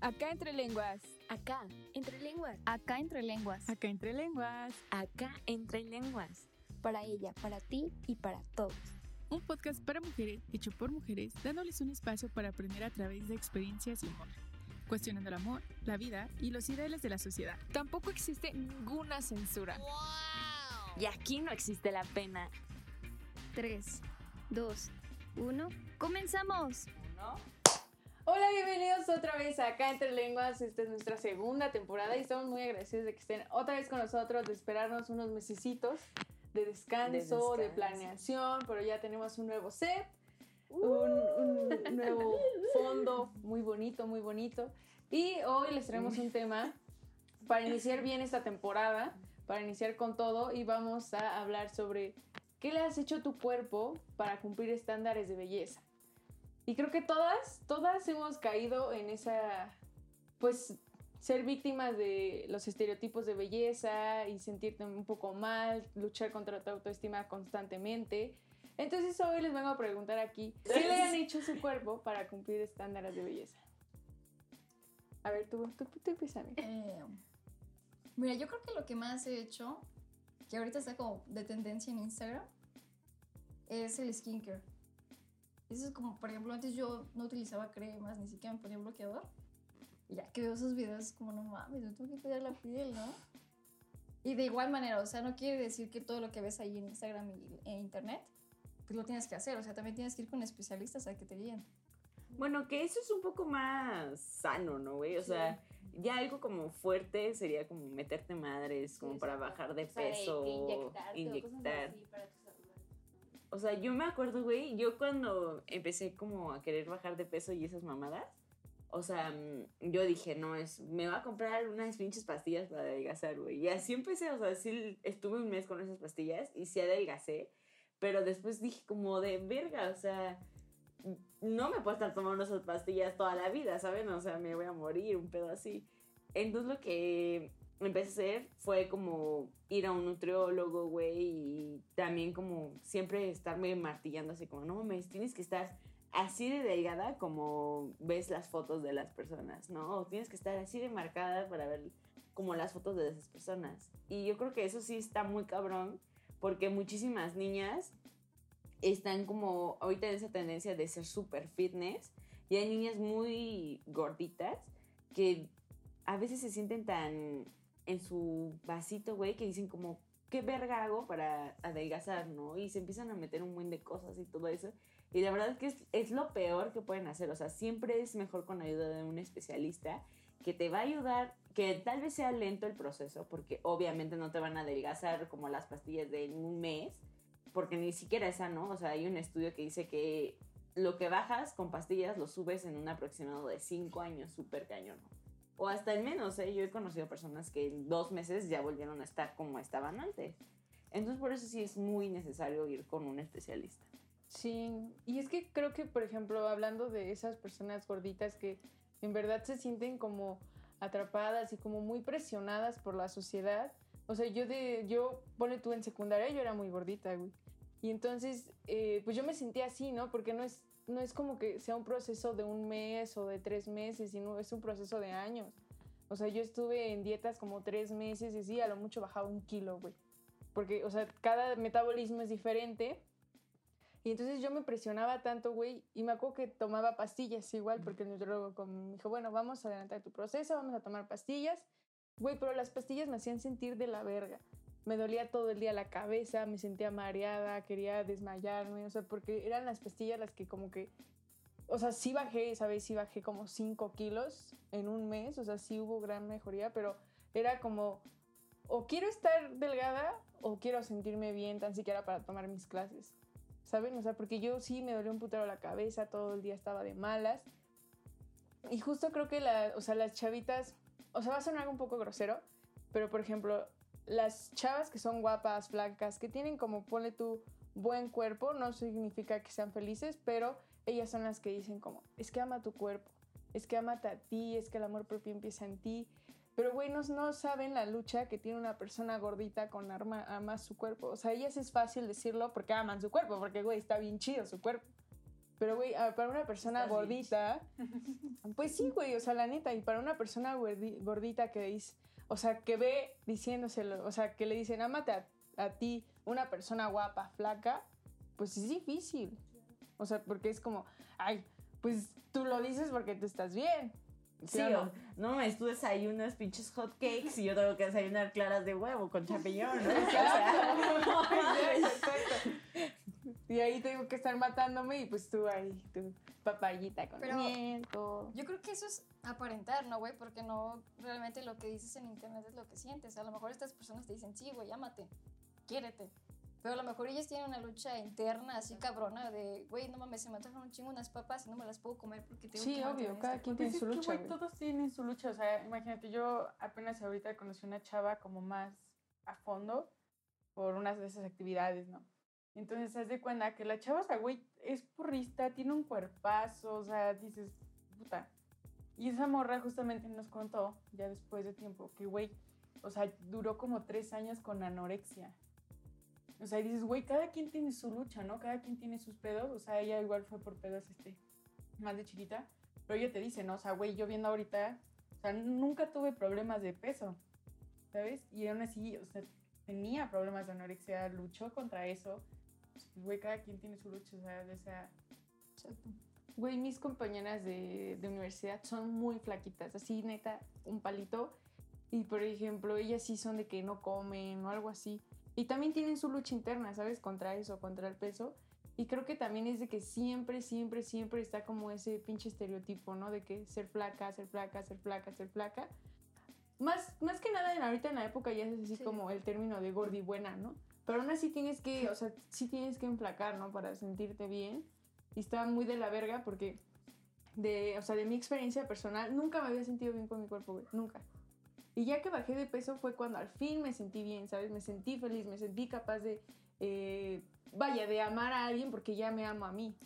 Acá entre lenguas. Acá, entre lenguas. Acá entre lenguas. Acá entre lenguas. Acá entre lenguas. Para ella, para ti y para todos. Un podcast para mujeres hecho por mujeres, dándoles un espacio para aprender a través de experiencias y humor. Cuestionando el amor, la vida y los ideales de la sociedad. Tampoco existe ninguna censura. Y aquí no existe la pena. 3, 2, 1. ¡Comenzamos! Hola, bienvenidos otra vez acá entre lenguas. Esta es nuestra segunda temporada y estamos muy agradecidos de que estén otra vez con nosotros, de esperarnos unos mesecitos de descanso, de, descanso. planeación, pero ya tenemos un nuevo set, un, un nuevo fondo muy bonito, muy bonito. Y hoy les traemos un tema para iniciar bien esta temporada, para iniciar con todo y vamos a hablar sobre qué le has hecho a tu cuerpo para cumplir estándares de belleza. Y creo que todas, todas hemos caído en esa, pues, ser víctimas de los estereotipos de belleza y sentirte un poco mal, luchar contra tu autoestima constantemente. Entonces hoy les vengo a preguntar aquí, ¿qué le han hecho a su cuerpo para cumplir estándares de belleza? A ver, tú, tú, tú empieza, amiga. Eh, mira, yo creo que lo que más he hecho, que ahorita está como de tendencia en Instagram, es el skincare. Eso es como, por ejemplo, antes yo no utilizaba cremas, ni siquiera me ponía bloqueador. Y ya que veo esos videos, es como, no mames, yo tengo que cuidar la piel, ¿no? Y de igual manera, o sea, no quiere decir que todo lo que ves ahí en Instagram en Internet, pues lo tienes que hacer. O sea, también tienes que ir con especialistas a que te guíen. Bueno, que eso es un poco más sano, ¿no, güey? O sea, ya algo como fuerte sería como meterte madres, como para bajar de peso, inyectar. O sea, yo me acuerdo, güey, yo cuando empecé como a querer bajar de peso y esas mamadas, o sea, mm, yo dije, no, es, me va a comprar unas pinches pastillas para adelgazar, güey. Y así empecé, o sea, sí estuve un mes con esas pastillas y sí adelgacé, pero después dije como de verga, o sea, no me puedo estar tomando esas pastillas toda la vida, ¿saben? O sea, me voy a morir, un pedo así. Entonces lo que empecé a hacer fue como ir a un nutriólogo, güey, y también como siempre estarme martillando así como, no, me tienes que estar así de delgada como ves las fotos de las personas, ¿no? O tienes que estar así de marcada para ver como las fotos de esas personas. Y yo creo que eso sí está muy cabrón, porque muchísimas niñas están como ahorita en esa tendencia de ser súper fitness, y hay niñas muy gorditas que a veces se sienten tan en su vasito, güey, que dicen como, ¿qué verga hago para adelgazar, no? Y se empiezan a meter un buen de cosas y todo eso. Y la verdad es que es, lo peor que pueden hacer. O sea, siempre es mejor con ayuda de un especialista que te va a ayudar, que tal vez sea lento el proceso, porque obviamente no te van a adelgazar como las pastillas de un mes, porque ni siquiera esa, ¿no? O sea, hay un estudio que dice que lo que bajas con pastillas lo subes en un aproximado de 5 años, súper cañón. O hasta en menos, ¿eh? Yo he conocido personas que en dos meses ya volvieron a estar como estaban antes. Entonces, por eso sí es muy necesario ir con un especialista. Sí, y es que creo que, por ejemplo, hablando de esas personas gorditas que en verdad se sienten como atrapadas y como muy presionadas por la sociedad. O sea, yo de, yo, pone tú en secundaria, yo era muy gordita, güey. Y entonces, eh, pues yo me sentía así, ¿no? Porque no es, no es como que sea un proceso de un mes o de tres meses, sino es un proceso de años. O sea, yo estuve en dietas como tres meses y sí, a lo mucho bajaba un kilo, güey. Porque, o sea, cada metabolismo es diferente. Y entonces yo me presionaba tanto, güey, y me acuerdo que tomaba pastillas igual, porque el nutriólogo me dijo, bueno, vamos a adelantar tu proceso, vamos a tomar pastillas. Güey, pero las pastillas me hacían sentir de la verga. Me dolía todo el día la cabeza, me sentía mareada, quería desmayarme, o sea, porque eran las pastillas las que como que... O sea, sí bajé, ¿sabes? Sí bajé como 5 kilos en un mes, o sea, sí hubo gran mejoría, pero era como, o quiero estar delgada o quiero sentirme bien tan siquiera para tomar mis clases. ¿saben? O sea, porque yo sí me dolió un putero la cabeza, todo el día estaba de malas. Y justo creo que la, o sea, las chavitas, o sea, va a sonar un poco grosero, pero por ejemplo, las chavas que son guapas, flacas, que tienen como, ponle tu buen cuerpo, no significa que sean felices, pero ellas son las que dicen como, es que ama tu cuerpo, es que amate a ti, es que el amor propio empieza en ti. Pero, güey, no, no saben la lucha que tiene una persona gordita con arma, ama su cuerpo. O sea, ellas es fácil decirlo porque aman su cuerpo, porque, güey, está bien chido su cuerpo. Pero, güey, ah, para una persona gordita, pues sí, güey, o sea, la neta, y para una persona gordita que dice, o sea, que ve diciéndoselo, o sea, que le dicen, ámate a, a ti, una persona guapa, flaca, pues es difícil. O sea, porque es como, ay, pues tú lo dices porque tú estás bien. Sí, o, no mames, tú desayunas pinches hot cakes y yo tengo que desayunar claras de huevo con champiñón, ¿no? Y ahí tengo que estar matándome y pues tú ahí, tu papayita con Pero Yo creo que eso es aparentar, ¿no, güey? Porque no realmente lo que dices en internet es lo que sientes. A lo mejor estas personas te dicen, sí, güey, ámate, quiérete. Pero a lo mejor ellas tienen una lucha interna así cabrona de, güey, no mames, se me antojan un chingo unas papas y no me las puedo comer porque tengo Sí, obvio, cada quien tiene su lucha. Güey, todos tienen su lucha. O sea, imagínate, yo apenas ahorita conocí una chava como más a fondo por unas de esas actividades, ¿no? Entonces, haz de cuenta que la chava, o sea, güey, es purrista, tiene un cuerpazo, o sea, dices, puta. Y esa morra justamente nos contó, ya después de tiempo, que, güey, o sea, duró como tres años con anorexia. O sea, y dices, güey, cada quien tiene su lucha, ¿no? Cada quien tiene sus pedos. O sea, ella igual fue por pedos, este, más de chiquita. Pero ella te dice, ¿no? O sea, güey, yo viendo ahorita, o sea, nunca tuve problemas de peso, ¿sabes? Y aún así, o sea, tenía problemas de anorexia, luchó contra eso. Pues, güey, cada quien tiene su lucha, o sea, de esa... Güey, mis compañeras de, de universidad son muy flaquitas, así neta, un palito. Y por ejemplo, ellas sí son de que no comen o algo así. Y también tienen su lucha interna, ¿sabes? Contra eso, contra el peso. Y creo que también es de que siempre, siempre, siempre está como ese pinche estereotipo, ¿no? De que ser flaca, ser flaca, ser flaca, ser flaca. Más, más que nada, ahorita en la época ya es así como el término de gordi buena, ¿no? Pero aún así tienes que, o sea, sí tienes que enflacar, ¿no? Para sentirte bien. Y está muy de la verga porque, de, o sea, de mi experiencia personal, nunca me había sentido bien con mi cuerpo, güey. Nunca. Y ya que bajé de peso fue cuando al fin me sentí bien, ¿sabes? Me sentí feliz, me sentí capaz de, eh, vaya, de amar a alguien porque ya me amo a mí.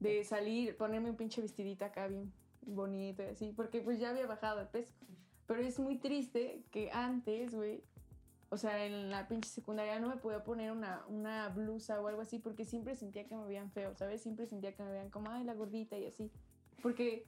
De salir, ponerme un pinche vestidita acá bien bonito y así, porque pues ya había bajado de peso. Pero es muy triste que antes, güey, o sea, en la pinche secundaria no me podía poner una, una blusa o algo así porque siempre sentía que me veían feo, ¿sabes? Siempre sentía que me veían como, ay, la gordita y así. Porque,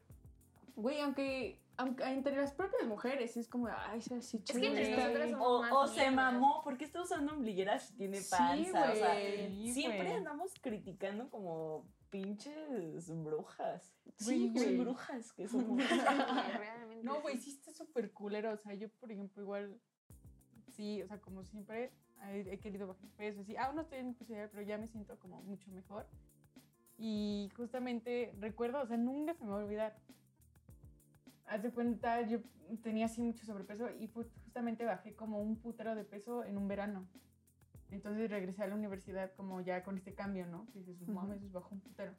güey, aunque aunque entre las propias mujeres es como, ay, es así chévere. o, o se mamó, ¿por qué está usando ombligueras si tiene panza? Sí, o sea, siempre andamos criticando como pinches brujas. Sí, güey. brujas que somos. no, güey, sí está súper culero. O sea, yo, por ejemplo, igual, sí, o sea, como siempre, he, querido bajar peso. Así, aún no estoy en posibilidad, pero ya me siento como mucho mejor. Y justamente recuerdo, o sea, nunca se me va a olvidar haz de cuenta, yo tenía así mucho sobrepeso y justamente bajé como un putero de peso en un verano. Entonces regresé a la universidad como ya con este cambio, ¿no? Y dices, mames, bajó un putero.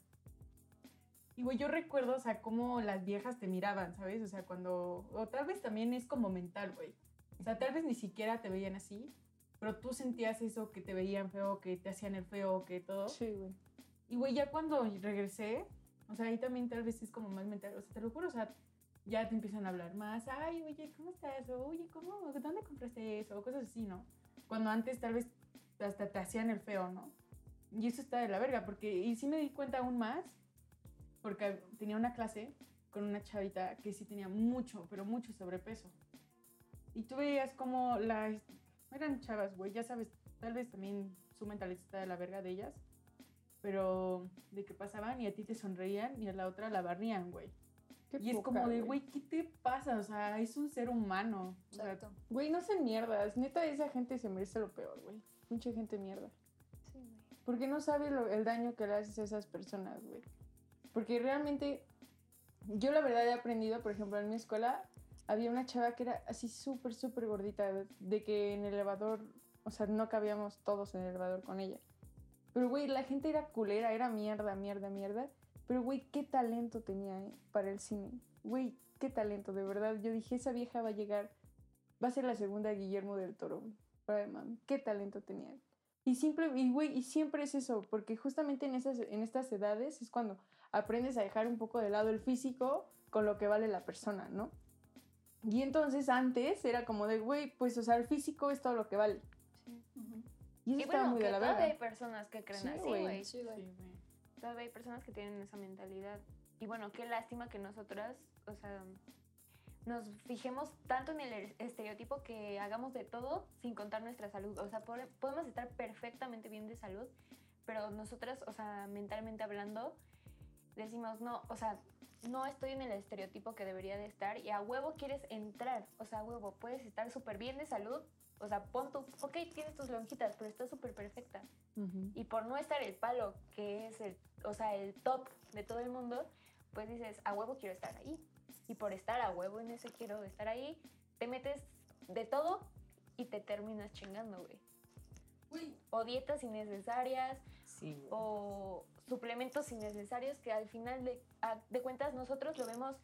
Y güey, yo recuerdo, o sea, cómo las viejas te miraban, ¿sabes? O sea, cuando, o tal vez también es como mental, güey. O sea, tal vez ni siquiera te veían así, pero tú sentías eso, que te veían feo, que te hacían el feo, que todo. Sí, güey. Y güey, ya cuando regresé, o sea, ahí también tal vez es como más mental, o sea, te lo juro, o sea, ya te empiezan a hablar más, ay, oye, ¿cómo estás? oye, ¿cómo? ¿Dónde compraste eso? O cosas así, ¿no? Cuando antes tal vez hasta te hacían el feo, ¿no? Y eso está de la verga, porque, y sí me di cuenta aún más, porque tenía una clase con una chavita que sí tenía mucho, pero mucho sobrepeso. Y tú veías como las, eran chavas, güey, ya sabes, tal vez también su mentalidad está de la verga de ellas, pero de que pasaban y a ti te sonreían y a la otra la barrían, güey y es como de, güey, ¿qué te pasa? O sea, es un ser humano. Exacto. güey, no se mierdas. Neta, esa gente se merece lo peor, güey. Mucha gente mierda. Sí, güey. Porque no sabe el daño que le haces a esas personas, güey. Porque realmente, yo la verdad he aprendido, por ejemplo, en mi escuela había una chava que era así súper, súper gordita, de que en el elevador, o sea, no cabíamos todos en el elevador con ella. Pero, güey, la gente era culera, era mierda, mierda, mierda. Pero, güey, qué talento tenía ¿eh? para el cine. Güey, qué talento, de verdad. Yo dije, esa vieja va a llegar, va a ser la segunda Guillermo del Toro, güey. qué talento tenía. Y, simple, y, güey, y siempre es eso, porque justamente en, esas, en estas edades es cuando aprendes a dejar un poco de lado el físico con lo que vale la persona, ¿no? Y entonces antes era como de, güey, pues, o sea, el físico es todo lo que vale. Sí. Y eso estaba muy de la verdad. hay personas que creen así, güey. Sí, güey. Todavía hay personas que tienen esa mentalidad. Y bueno, qué lástima que nosotras, o sea, nos fijemos tanto en el estereotipo que hagamos de todo sin contar nuestra salud. O sea, podemos estar perfectamente bien de salud, pero nosotras, o sea, mentalmente hablando, decimos, no, o sea, no estoy en el estereotipo que debería de estar y a huevo quieres entrar. O sea, a huevo, puedes estar súper bien de salud. O sea, pon tu, ok, tienes tus lonjitas, pero estás súper perfecta. Y por no estar el palo, que es el, o sea, el top de todo el mundo, pues dices, a huevo quiero estar ahí. Y por estar a huevo en ese quiero estar ahí, te metes de todo y te terminas chingando, güey. O dietas innecesarias, o suplementos innecesarios que al final de, de cuentas nosotros lo vemos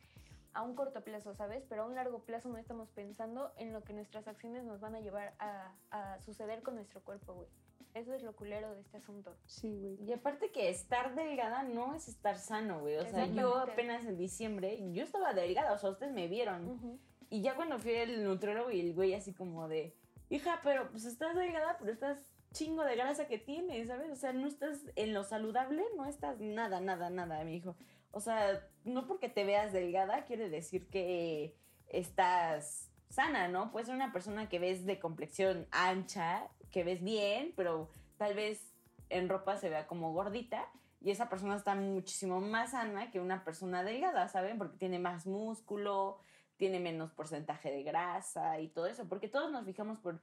a un corto plazo, ¿sabes? Pero a un largo plazo no estamos pensando en lo que nuestras acciones nos van a llevar a, a suceder con nuestro cuerpo, güey. Eso es lo culero de este asunto. Sí, güey. Y aparte que estar delgada no es estar sano, güey. O sea, yo apenas en diciembre, yo estaba delgada, o sea, ustedes me vieron. Y ya cuando fui al nutriólogo y el güey así como de, hija, pero pues estás delgada, pero estás chingo de grasa que tienes, ¿sabes? O sea, no estás en lo saludable, no estás nada, nada, nada, me dijo. O sea, no porque te veas delgada quiere decir que estás sana, ¿no? Puedes ser una persona que ves de complexión ancha que ves bien, pero tal vez en ropa se vea como gordita y esa persona está muchísimo más sana que una persona delgada, ¿saben? Porque tiene más músculo, tiene menos porcentaje de grasa y todo eso, porque todos nos fijamos por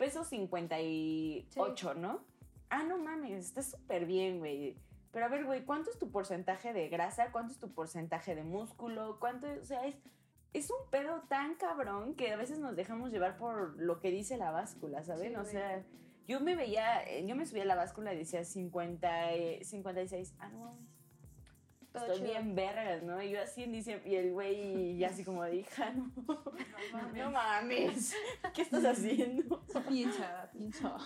peso 58, ¿no? Ah, no mames, está súper bien, güey. Pero a ver, güey, ¿cuánto es tu porcentaje de grasa? ¿Cuánto es tu porcentaje de músculo? ¿Cuánto, o sea, es es un pedo tan cabrón que a veces nos dejamos llevar por lo que dice la báscula, ¿saben? o sea, yo me veía, eh, yo me subía a la báscula y decía 50, 56. Ah, no Estoy bien vergas, ¿no? Y yo así en diciembre, y el güey ya así como hija, no, no mames, ¿qué estás haciendo? Piensa, piensa.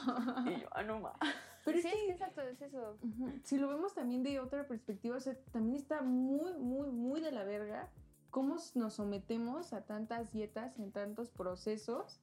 Y yo, ah, no mames. Pero sí, es exacto, es eso. Si lo vemos también de otra perspectiva, o sea, también está muy, muy, muy de la verga cómo nos sometemos a tantas dietas en tantos procesos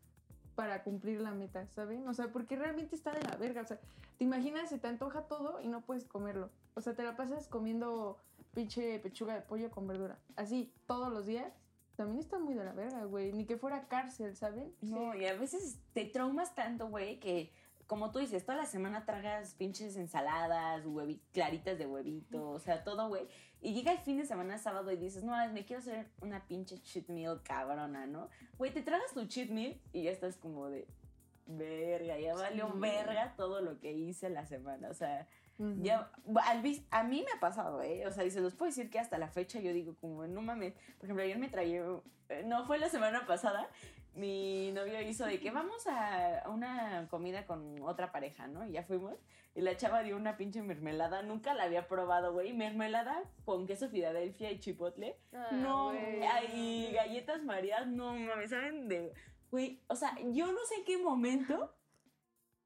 para cumplir la meta, ¿saben? O sea, porque realmente está de la verga. O sea, te imaginas, se te antoja todo y no puedes comerlo. O sea, te la pasas comiendo pinche pechuga de pollo con verdura. Así, todos los días. También está muy de la verga, güey. Ni que fuera cárcel, ¿saben? No, y a veces te traumas tanto, güey, que como tú dices, toda la semana tragas pinches ensaladas, claritas de huevito, o sea, todo, güey. Y llega el fin de semana sábado y dices, no, me quiero hacer una pinche cheat meal cabrona, ¿no? Güey, te tragas tu cheat meal y ya estás como de, verga, ya valió verga todo lo que hice la semana. O sea, ya, a mí me ha pasado, ¿eh? O sea, y se los puedo decir que hasta la fecha yo digo como, no mames, por ejemplo, ayer me traía, eh, no fue la semana pasada, mi novio hizo de que vamos a una comida con otra pareja, ¿no? Y ya fuimos. Y la chava dio una pinche mermelada. Nunca la había probado, güey. Mermelada con queso Filadelfia y chipotle. Ah, no, y galletas marías. No mames, ¿saben? De, güey, o sea, yo no sé en qué momento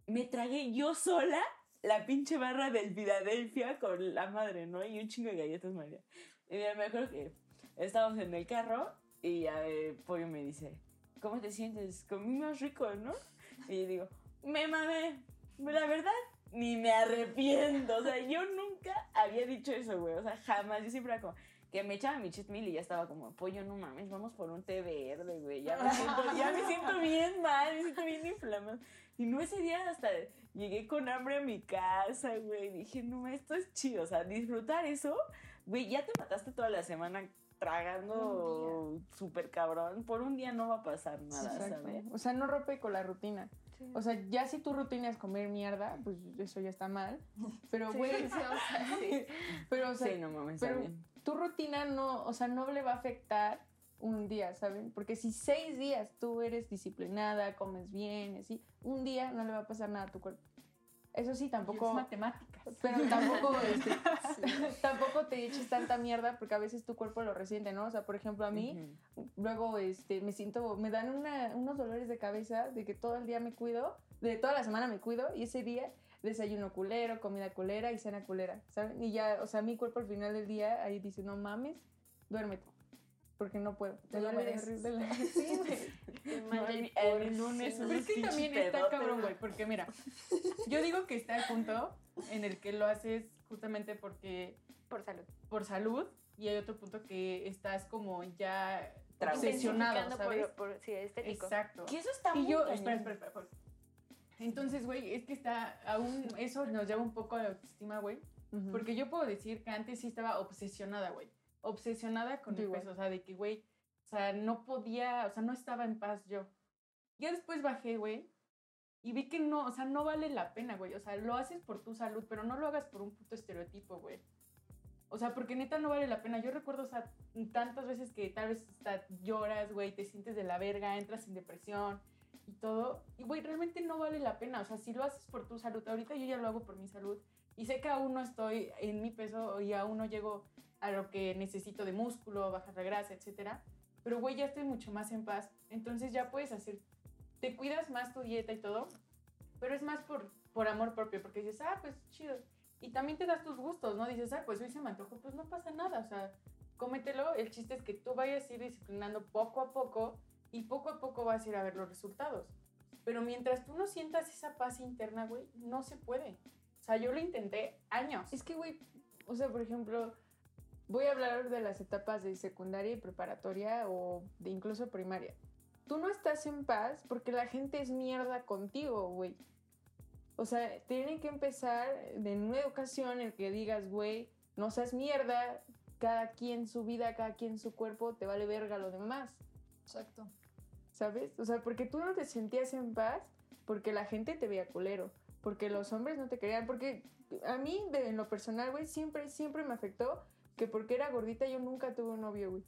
me tragué yo sola la pinche barra del Filadelfia con la madre, ¿no? Y un chingo de galletas marías. Y mira, me acuerdo que estábamos en el carro y ya el pollo me dice ¿cómo te sientes? Comí más rico, ¿no? Y digo, me mamé. La verdad, ni me arrepiento. O sea, yo nunca había dicho eso, güey. O sea, jamás. Yo siempre era como que me echaba mi cheat meal y ya estaba como, pollo, no mames, vamos por un té verde, güey. Ya me siento, ya me siento bien mal, me siento bien inflamado. Y no ese día hasta llegué con hambre a mi casa, güey. Dije, no, esto es chido. O sea, disfrutar eso, güey, ya te mataste toda la semana tragando súper cabrón, por un día no va a pasar nada, ¿sabes? O sea, no rompe con la rutina. O sea, ya si tu rutina es comer mierda, pues eso ya está mal. Pero, güey, sí, pero, o sea, no mames, pero tu rutina no, o sea, no le va a afectar un día, ¿saben? Porque si seis días tú eres disciplinada, comes bien, así, un día no le va a pasar nada a tu cuerpo. Eso sí, tampoco. Es matemáticas. Pero tampoco, este, tampoco te eches tanta mierda porque a veces tu cuerpo lo resiente, ¿no? O sea, por ejemplo, a mí, luego este, me siento, me dan unos dolores de cabeza de que todo el día me cuido, de toda la semana me cuido y ese día desayuno culero, comida culera y cena culera, ¿saben? Y ya, o sea, mi cuerpo al final del día ahí dice, no mames, duérmete porque no puedo. Te lo mereces. Sí, güey. el lunes Pero es que también está cabrón, güey, porque mira, yo digo que está el punto en el que lo haces justamente porque Por salud. Por salud. Y hay otro punto que estás como ya obsesionado, ¿sabes? Por, por, sí, estético. Exacto. Que eso está Y muy yo, espera, espera, espera. Entonces, güey, es que está aún, eso nos lleva un poco a la autoestima, güey. Porque yo puedo decir que antes sí estaba obsesionada, güey. Obsesionada con Yo el peso. O sea, de que, güey, o sea, no podía, o sea, no estaba en paz yo. Ya después bajé, güey. Y vi que no, o sea, no vale la pena, güey. O sea, lo haces por tu salud, pero no lo hagas por un puto estereotipo, güey. O sea, porque neta no vale la pena. Yo recuerdo, o sea, tantas veces que tal vez hasta lloras, güey, te sientes de la verga, entras en depresión y todo. Y, güey, realmente no vale la pena. O sea, si lo haces por tu salud, ahorita yo ya lo hago por mi salud. Y sé que aún no estoy en mi peso y aún no llego a lo que necesito de músculo, bajar la grasa, etcétera. Pero, güey, ya estoy mucho más en paz. Entonces ya puedes hacer, te cuidas más tu dieta y todo, pero es más por, por amor propio, porque dices, ah, pues chido. Y también te das tus gustos, ¿no? Dices, ah, pues hoy se me antojó, pues no pasa nada, o sea, cómetelo. El chiste es que tú vayas a ir disciplinando poco a poco y poco a poco vas a ir a ver los resultados. Pero mientras tú no sientas esa paz interna, güey, no se puede. O sea, yo lo intenté años. Es que, güey, o sea, por ejemplo, voy a hablar de las etapas de secundaria y preparatoria o de incluso primaria. Tú no estás en paz porque la gente es mierda contigo, güey. O sea, tienen que empezar de una educación en que digas, güey, no seas mierda, cada quien su vida, cada quien su cuerpo, te vale verga lo demás. Exacto. ¿Sabes? O sea, porque tú no te sentías en paz porque la gente te veía culero, porque los hombres no te querían, porque a mí, de, en lo personal, güey, siempre, siempre me afectó que porque era gordita yo nunca tuve un novio, güey.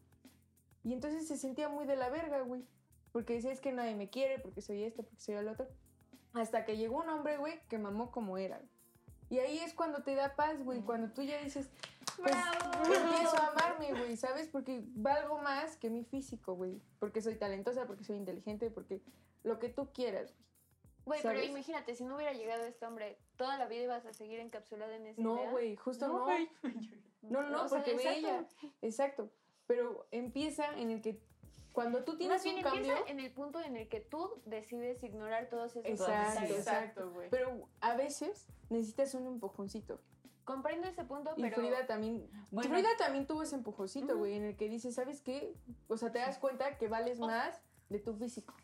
Y entonces se sentía muy de la verga, güey. Porque decía, es que nadie me quiere, porque soy esto, porque soy el otro. Hasta que llegó un hombre, güey, que mamó como era. Y ahí es cuando te da paz, güey, cuando tú ya dices, pues empiezo a amarme, güey, ¿sabes? Porque valgo más que mi físico, güey. Porque soy talentosa, porque soy inteligente, porque lo que tú quieras, güey. Güey, pero imagínate, si no hubiera llegado este hombre, toda la vida ibas a seguir encapsulada en esa No, güey, justo no. No, no, O sea, porque ve exacto. ella. Exacto. Pero empieza en el que cuando tú tienes Más bien un empieza cambio. en el punto en el que tú decides ignorar todos esos Exacto, exacto. güey. Pero a veces necesitas un empujoncito. Comprendo ese punto, Y pero Frida también. Bueno. Frida también tuvo ese empujoncito, güey, en el que dice, ¿sabes qué? O sea, te das cuenta que vales más de tu físico.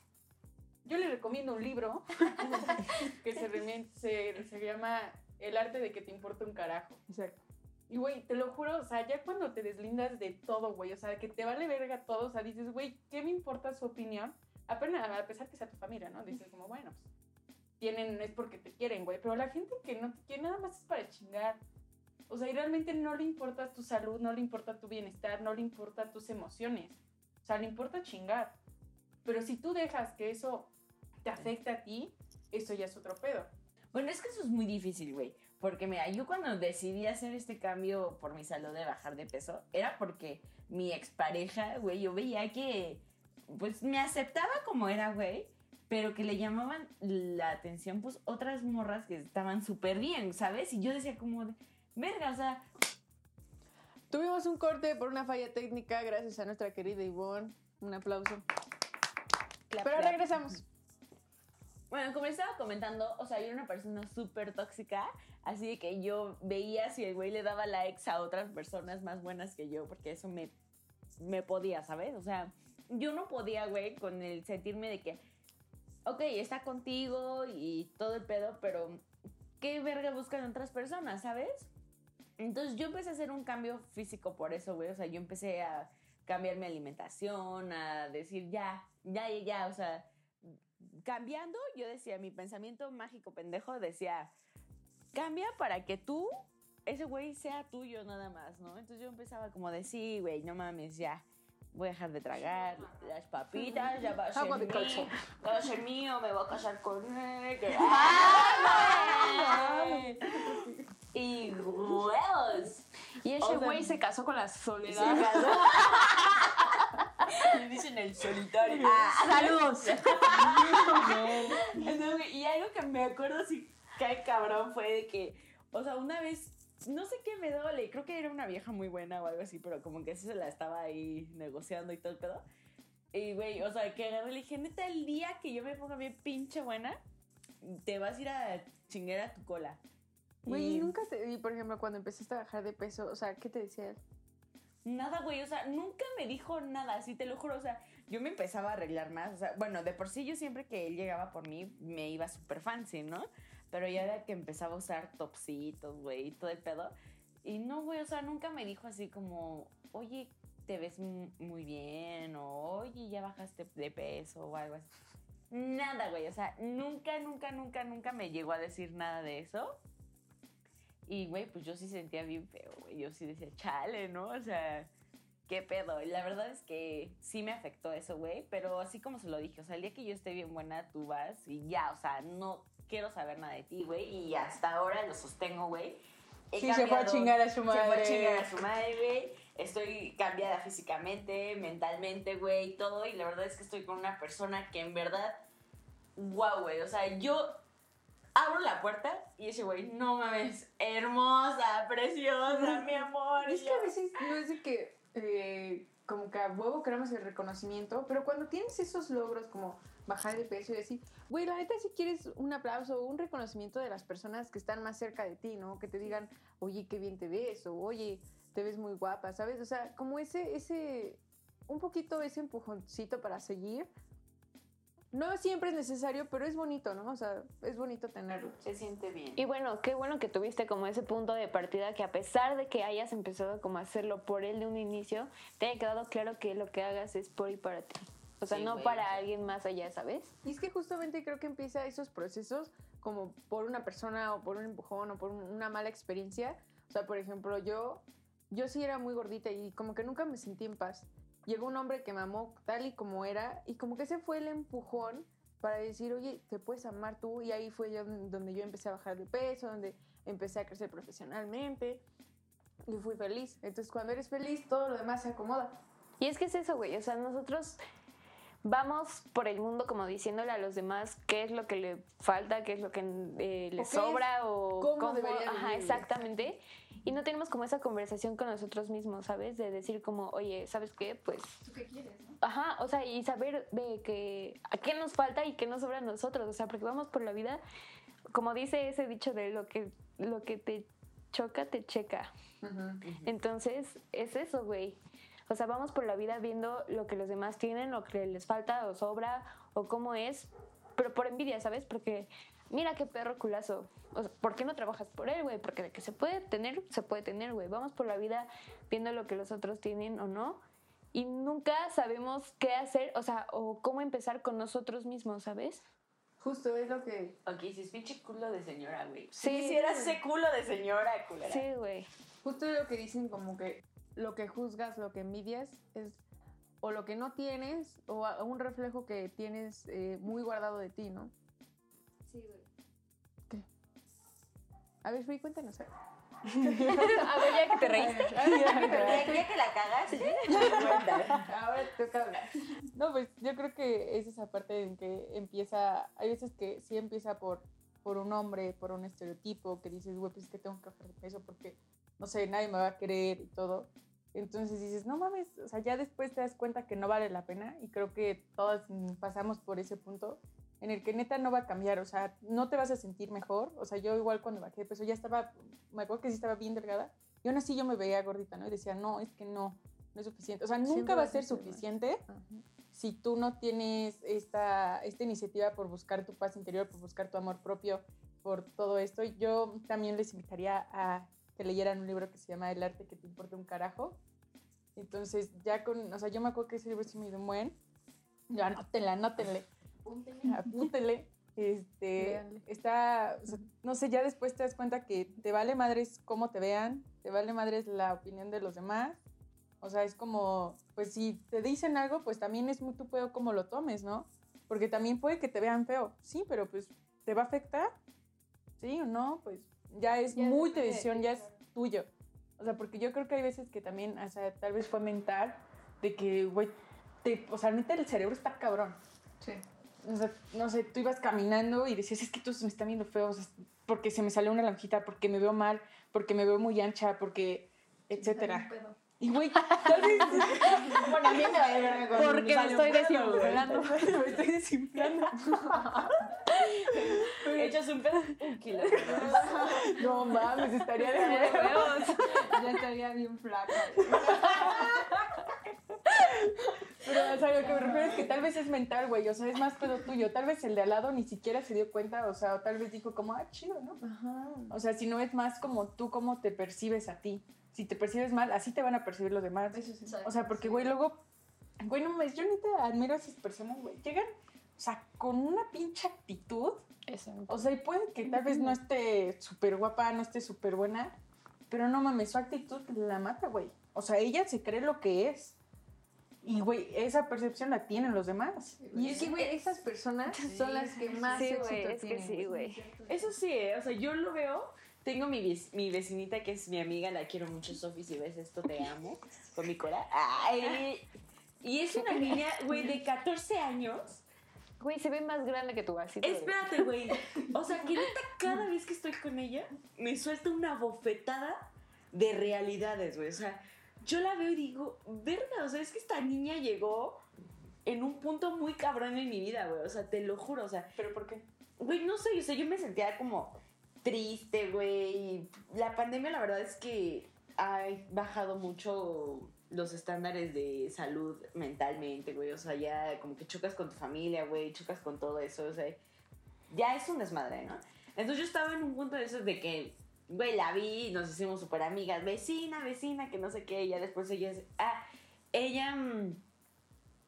Yo le recomiendo un libro que se, se, se llama El arte de que te importa un carajo. Exacto. Y, güey, te lo juro, o sea, ya cuando te deslindas de todo, güey, o sea, que te vale verga todo, o sea, dices, güey, ¿qué me importa su opinión? Apenas, a pesar que sea tu familia, ¿no? Dices como, bueno, pues, tienen, es porque te quieren, güey, pero la gente que no te quiere nada más es para chingar. O sea, y realmente no le importa tu salud, no le importa tu bienestar, no le importa tus emociones. O sea, le importa chingar. Pero si tú dejas que eso te afecte a ti, eso ya es otro pedo. Bueno, es que eso es muy difícil, güey. Porque mira, yo cuando decidí hacer este cambio por mi salud de bajar de peso, era porque mi expareja, güey, yo veía que, pues, me aceptaba como era, güey, pero que le llamaban la atención, pues, otras morras que estaban súper bien, ¿sabes? Y yo decía como de, verga, o sea, Tuvimos un corte por una falla técnica gracias a nuestra querida Ivonne. Un aplauso. clap, Pero clap. regresamos. Bueno, como les estaba comentando, o sea, yo era una persona súper tóxica, así de que yo veía si el güey le daba likes a otras personas más buenas que yo, porque eso me, me podía, ¿sabes? O sea, yo no podía, güey, con el sentirme de que, ok, está contigo y todo el pedo, pero ¿qué verga buscan otras personas, ¿sabes? Entonces yo empecé a hacer un cambio físico por eso, güey, o sea, yo empecé a cambiar mi alimentación, a decir ya, ya, ya, ya, o sea, cambiando, yo decía, mi pensamiento mágico pendejo decía, cambia para que tú, ese güey, sea tuyo nada más, ¿no? Entonces yo empezaba como de, sí, güey, no mames, ya, voy a dejar de tragar las papitas, ya va a ser mío, va a ser mío, me voy a casar con él, que- ¡Ay! Y huevos. Y O ese sea, güey se casó con la Se soledad. casó. Le dicen el solitario. ¡Saludos! Entonces, güey, y algo que me acuerdo así, cae cabrón, fue de que, o sea, una vez, no sé qué me dole, creo que era una vieja muy buena o algo así, pero como que sí se la estaba ahí negociando y todo el pedo. Y, güey, o sea, que agarré y le dije, neta, el día que yo me ponga bien pinche buena, te vas a ir a chingar a tu cola. Güey, Y- nunca te. Y por ejemplo, cuando empezaste a bajar de peso, o sea, ¿qué te decía él? Nada, güey, o sea, nunca me dijo nada, así te lo juro, o sea, yo me empezaba a arreglar más, o sea, bueno, de por sí yo siempre que él llegaba por mí me iba súper fancy, ¿no? Pero ya era que empezaba a usar topsitos, güey, todo el pedo. Y no, güey, o sea, nunca me dijo así como, oye, te ves mu- muy bien, o oye, ya bajaste de peso, o algo así. Nada, güey, o sea, nunca, nunca, nunca, nunca me llegó a decir nada de eso. Y, güey, pues yo sí sentía bien feo, güey. Yo sí decía, chale, ¿no? O sea, qué pedo. Y la verdad es que sí me afectó eso, güey. Pero así como se lo dije, o sea, el día que yo esté bien buena, tú vas y ya, o sea, no quiero saber nada de ti, güey. Y hasta ahora lo sostengo, güey. He Sí, se fue a chingar a su Se fue a madre. chingar a su madre, güey. Estoy cambiada físicamente, mentalmente, güey, y todo. Y la verdad es que estoy con una persona que en verdad, wow, güey. O sea, yo abro la puerta y ese güey, no mames, hermosa, preciosa, mi amor. Es que a veces no es de que, eh, como que a huevo queramos el reconocimiento, pero cuando tienes esos logros como bajar de peso y decir, güey, la neta si quieres un aplauso o un reconocimiento de las personas que están más cerca de ti, ¿no? Que te digan, oye, qué bien te ves, o oye, te ves muy guapa, ¿sabes? O sea, como ese, ese, un poquito ese empujoncito para seguir. No siempre es necesario, pero es bonito, ¿no? O sea, es bonito tenerlo. Se siente bien. Y bueno, qué bueno que tuviste como ese punto de partida que a pesar de que hayas empezado como a hacerlo por él de un inicio, te haya quedado claro que lo que hagas es por y para ti. O sea, Sí, no güey, para alguien más allá, ¿sabes? Y es que justamente creo que empieza esos procesos como por una persona o por un empujón o por un- una mala experiencia. O sea, por ejemplo, yo, yo sí era muy gordita y como que nunca me sentí en paz. Llegó un hombre que me amó tal y como era y como que ese fue el empujón para decir, oye, te puedes amar tú. Y ahí fue yo donde yo empecé a bajar de peso, donde empecé a crecer profesionalmente y fui feliz. Entonces, cuando eres feliz, todo lo demás se acomoda. Y es que es eso, güey. O sea, nosotros vamos por el mundo como diciéndole a los demás qué es lo que le falta, qué es lo que eh, qué sobra o cómo debería Ajá, vivir. exactamente. Y no tenemos como esa conversación con nosotros mismos, ¿sabes? De decir como, oye, ¿sabes qué? Pues ¿Tú qué quieres, no? Ajá, o sea, y saber de que a qué nos falta y qué nos sobra a nosotros, o sea, porque vamos por la vida, como dice ese dicho de lo que, lo que te choca, te checa. Entonces, es eso, güey. O sea, vamos por la vida viendo lo que los demás tienen, lo que les falta o sobra, o cómo es, pero por envidia, ¿sabes? Porque, mira qué perro culazo. O sea, ¿Por qué no trabajas por él, güey? Porque de que se puede tener, se puede tener, güey. Vamos por la vida viendo lo que los otros tienen o no. Y nunca sabemos qué hacer, o sea, o cómo empezar con nosotros mismos, ¿sabes? Justo es lo que Ok, si es pinche culo de señora, güey. Sí. Si quisieras ese culo de señora, culera. Sí, güey. Justo lo que dicen como que lo que juzgas, lo que envidias es o lo que no tienes o un reflejo que tienes eh, muy guardado de ti, ¿no? Sí, güey. A ver, Free, cuéntanos. ¿eh? A ver, ya que te reíste. Ya, que la cagaste, cuenta. Ahora te toca hablar. No, pues yo creo que es esa parte en que empieza, hay veces que sí empieza por, por un hombre, por un estereotipo, que dices, güey, pues es que tengo que bajar de peso porque, no sé, nadie me va a querer y todo. Entonces dices, no mames, o sea, ya después te das cuenta que no vale la pena y creo que todas mm, pasamos por ese punto en el que neta no va a cambiar, o sea, no te vas a sentir mejor, o sea, yo igual cuando bajé de peso ya estaba, me acuerdo que sí estaba bien delgada y aún así yo me veía gordita, ¿no? Y decía, no, es que no, no es suficiente, o sea, nunca Siempre va a ser suficiente si tú no tienes esta, esta iniciativa por buscar tu paz interior, por buscar tu amor propio, por todo esto, yo también les invitaría a que leyeran un libro que se llama El arte que te importa un carajo. Entonces, ya con, o sea, yo me acuerdo que ese libro sí me dio un buen. Ya, anótenle, anótenle, Apúntele. apúntele. Este, está, o sea, no sé, ya después te das cuenta que te vale madres cómo te vean, te vale madres la opinión de los demás. O sea, es como, pues si te dicen algo, pues también es muy tu pedo cómo lo tomes, ¿no? Porque también puede que te vean feo, sí, pero pues te va a afectar, sí o no, pues ya es Ya muy tu de decisión, ya es tuyo. O sea, porque yo creo que hay veces que también, o sea, tal vez fue mental de que, güey, te- o sea, neta el cerebro está cabrón. Sí. O sea, no sé, tú ibas caminando y decías, es que todos me están viendo feos, porque se me salió una lonjita, porque me veo mal, porque me veo muy ancha, porque, etcétera. Y güey, tal vez... Bueno, a mí me con Porque me estoy desinflando. me estoy desinflando. Echas un pedo, un kilo. No mames, estaría de huevos. Ya estaría bien flaca. Pero, o sea, lo que me refiero es que tal vez es mental, güey. O sea, es más pedo tuyo. Tal vez el de al lado ni siquiera se dio cuenta, o sea, o tal vez dijo como, ah, chido, ¿no? Ajá. O sea, si no es más como tú, cómo te percibes a ti. Si te percibes mal, así te van a percibir los demás. O sea, porque, güey, luego, güey, no mames, yo neta admiro a esas personas, güey. Llegan, o sea, con una pinche actitud. O sea, y puede que tal vez no esté súper guapa, no esté súper buena, pero no mames, su actitud la mata, güey. O sea, ella se cree lo que es. Y, güey, esa percepción la tienen los demás. Y es que, güey, esas personas son las que más Sí, éxito güey, es que sí, güey. Eso sí, ¿eh? o sea, yo lo veo. Tengo mi, mi vecinita que es mi amiga, la quiero mucho, Sofi, si ves esto te amo, con mi cora. Ay, y es una niña, güey, de 14 años. Güey, se ve más grande que tú, así. te lo digo. Espérate, güey. O sea, que neta, cada vez que estoy con ella, me suelta una bofetada de realidades, güey. O sea, yo la veo y digo, verga, o sea, es que esta niña llegó en un punto muy cabrón en mi vida, güey. O sea, te lo juro, o sea, ¿Pero por qué? Güey, no sé, o sea, yo me sentía como triste, güey. y La pandemia, la verdad es que ha bajado mucho los estándares de salud mentalmente, güey. O sea, ya como que chocas con tu familia, güey, chocas con todo eso, o sea, ya es un desmadre, ¿no? Entonces yo estaba en un punto de eso de que, güey, la vi nos hicimos súper amigas, vecina, vecina, que no sé qué, y ya después ella, ah, ella mm,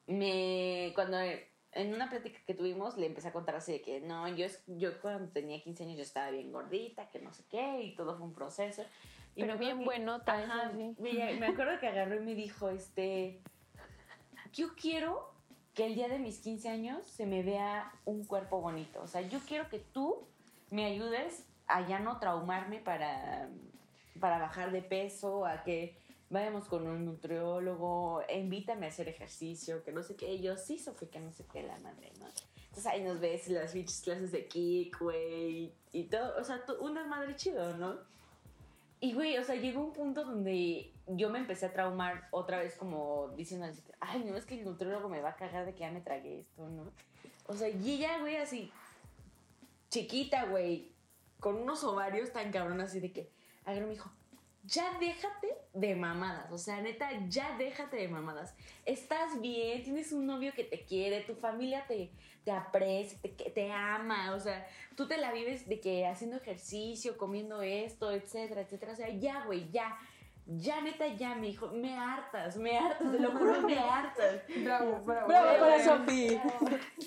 me, cuando en una plática que tuvimos le empecé a contar así de que no, yo, yo cuando tenía 15 años yo estaba bien gordita, que no sé qué, y todo fue un proceso. Y Pero bien que- bueno, tal sí. me, me acuerdo que agarró y me dijo, este, yo quiero que el día de mis 15 años se me vea un cuerpo bonito. O sea, yo quiero que tú me ayudes a ya no traumarme para, para bajar de peso, a que vayamos con un nutriólogo, invítame a hacer ejercicio, que no sé qué. Y yo, sí, Sofía, que no sé qué, la madre, ¿no? Entonces ahí nos ves las bichas clases de kick, güey, y todo, o sea, una madre chido, ¿no? Y, güey, o sea, llegó un punto donde yo me empecé a traumar otra vez como diciendo, ay, no, es que el nutriólogo me va a cagar de que ya me tragué esto, ¿no? O sea, y ella, güey, así, chiquita, güey, con unos ovarios tan cabrón así de que, y me dijo, ya déjate de mamadas, o sea, neta, ya déjate de mamadas. Estás bien, tienes un novio que te quiere, tu familia te, te aprecia, te, te ama, o sea, tú te la vives de que haciendo ejercicio, comiendo esto, etcétera, etcétera, o sea, ya, güey, ya. Ya, neta, ya, me dijo, me hartas, me hartas, te lo juro, me hartas. Bravo, bravo. Bravo para Sofi.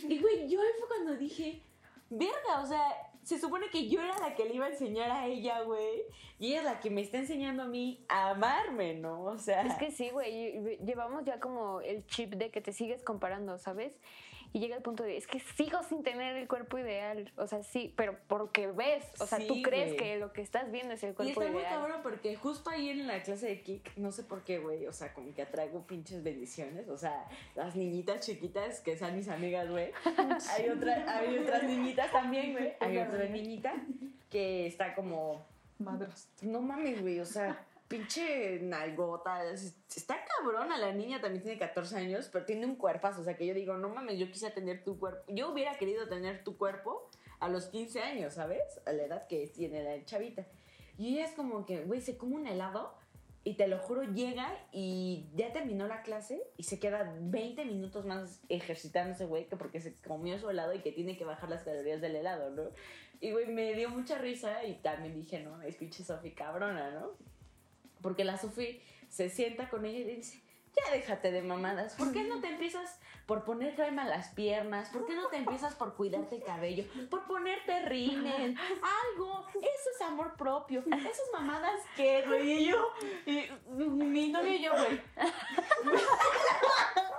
Y güey, yo ahí fue cuando dije, verga, o sea, se supone que yo era la que le iba a enseñar a ella, güey. Y ella es la que me está enseñando a mí a amarme, ¿no? O sea. Es que sí, güey, llevamos ya como el chip de que te sigues comparando, ¿sabes? Y llega el punto de, es que sigo sin tener el cuerpo ideal. O sea, sí, pero porque ves, o sea, tú crees güey. que lo que estás viendo es el Y cuerpo está muy ideal. cabrón porque justo ahí en la clase de kick, no sé por qué, güey, o sea, como que atraigo pinches bendiciones, o sea, las niñitas chiquitas que son mis amigas, güey. Hay, otra, hay otras niñitas también, güey. Hay otra niñita que está como Madras. No mames, güey, o sea, pinche nalgota. es- Está cabrona la niña, también tiene 14 años, pero tiene un cuerpazo. O sea, que yo digo, no mames, yo quise tener tu cuerpo. Yo hubiera querido tener tu cuerpo a los 15 años, ¿sabes? A la edad que tiene la chavita. Y ella es como que, güey, se come un helado y te lo juro, llega y ya terminó la clase y se queda 20 minutos más ejercitándose, güey, que porque se comió su helado y que tiene que bajar las calorías del helado, ¿no? Y, güey, me dio mucha risa y también dije, no, es pinche Sofi cabrona, ¿no? Porque la Sofi se sienta con ella y dice, ya déjate de mamadas, ¿por qué no te empiezas por poner crema a las piernas? ¿Por qué no te empiezas por cuidarte el cabello? Por ponerte rímel, algo, eso es amor propio, esas mamadas que, güey, y yo, y mi novio y yo, güey.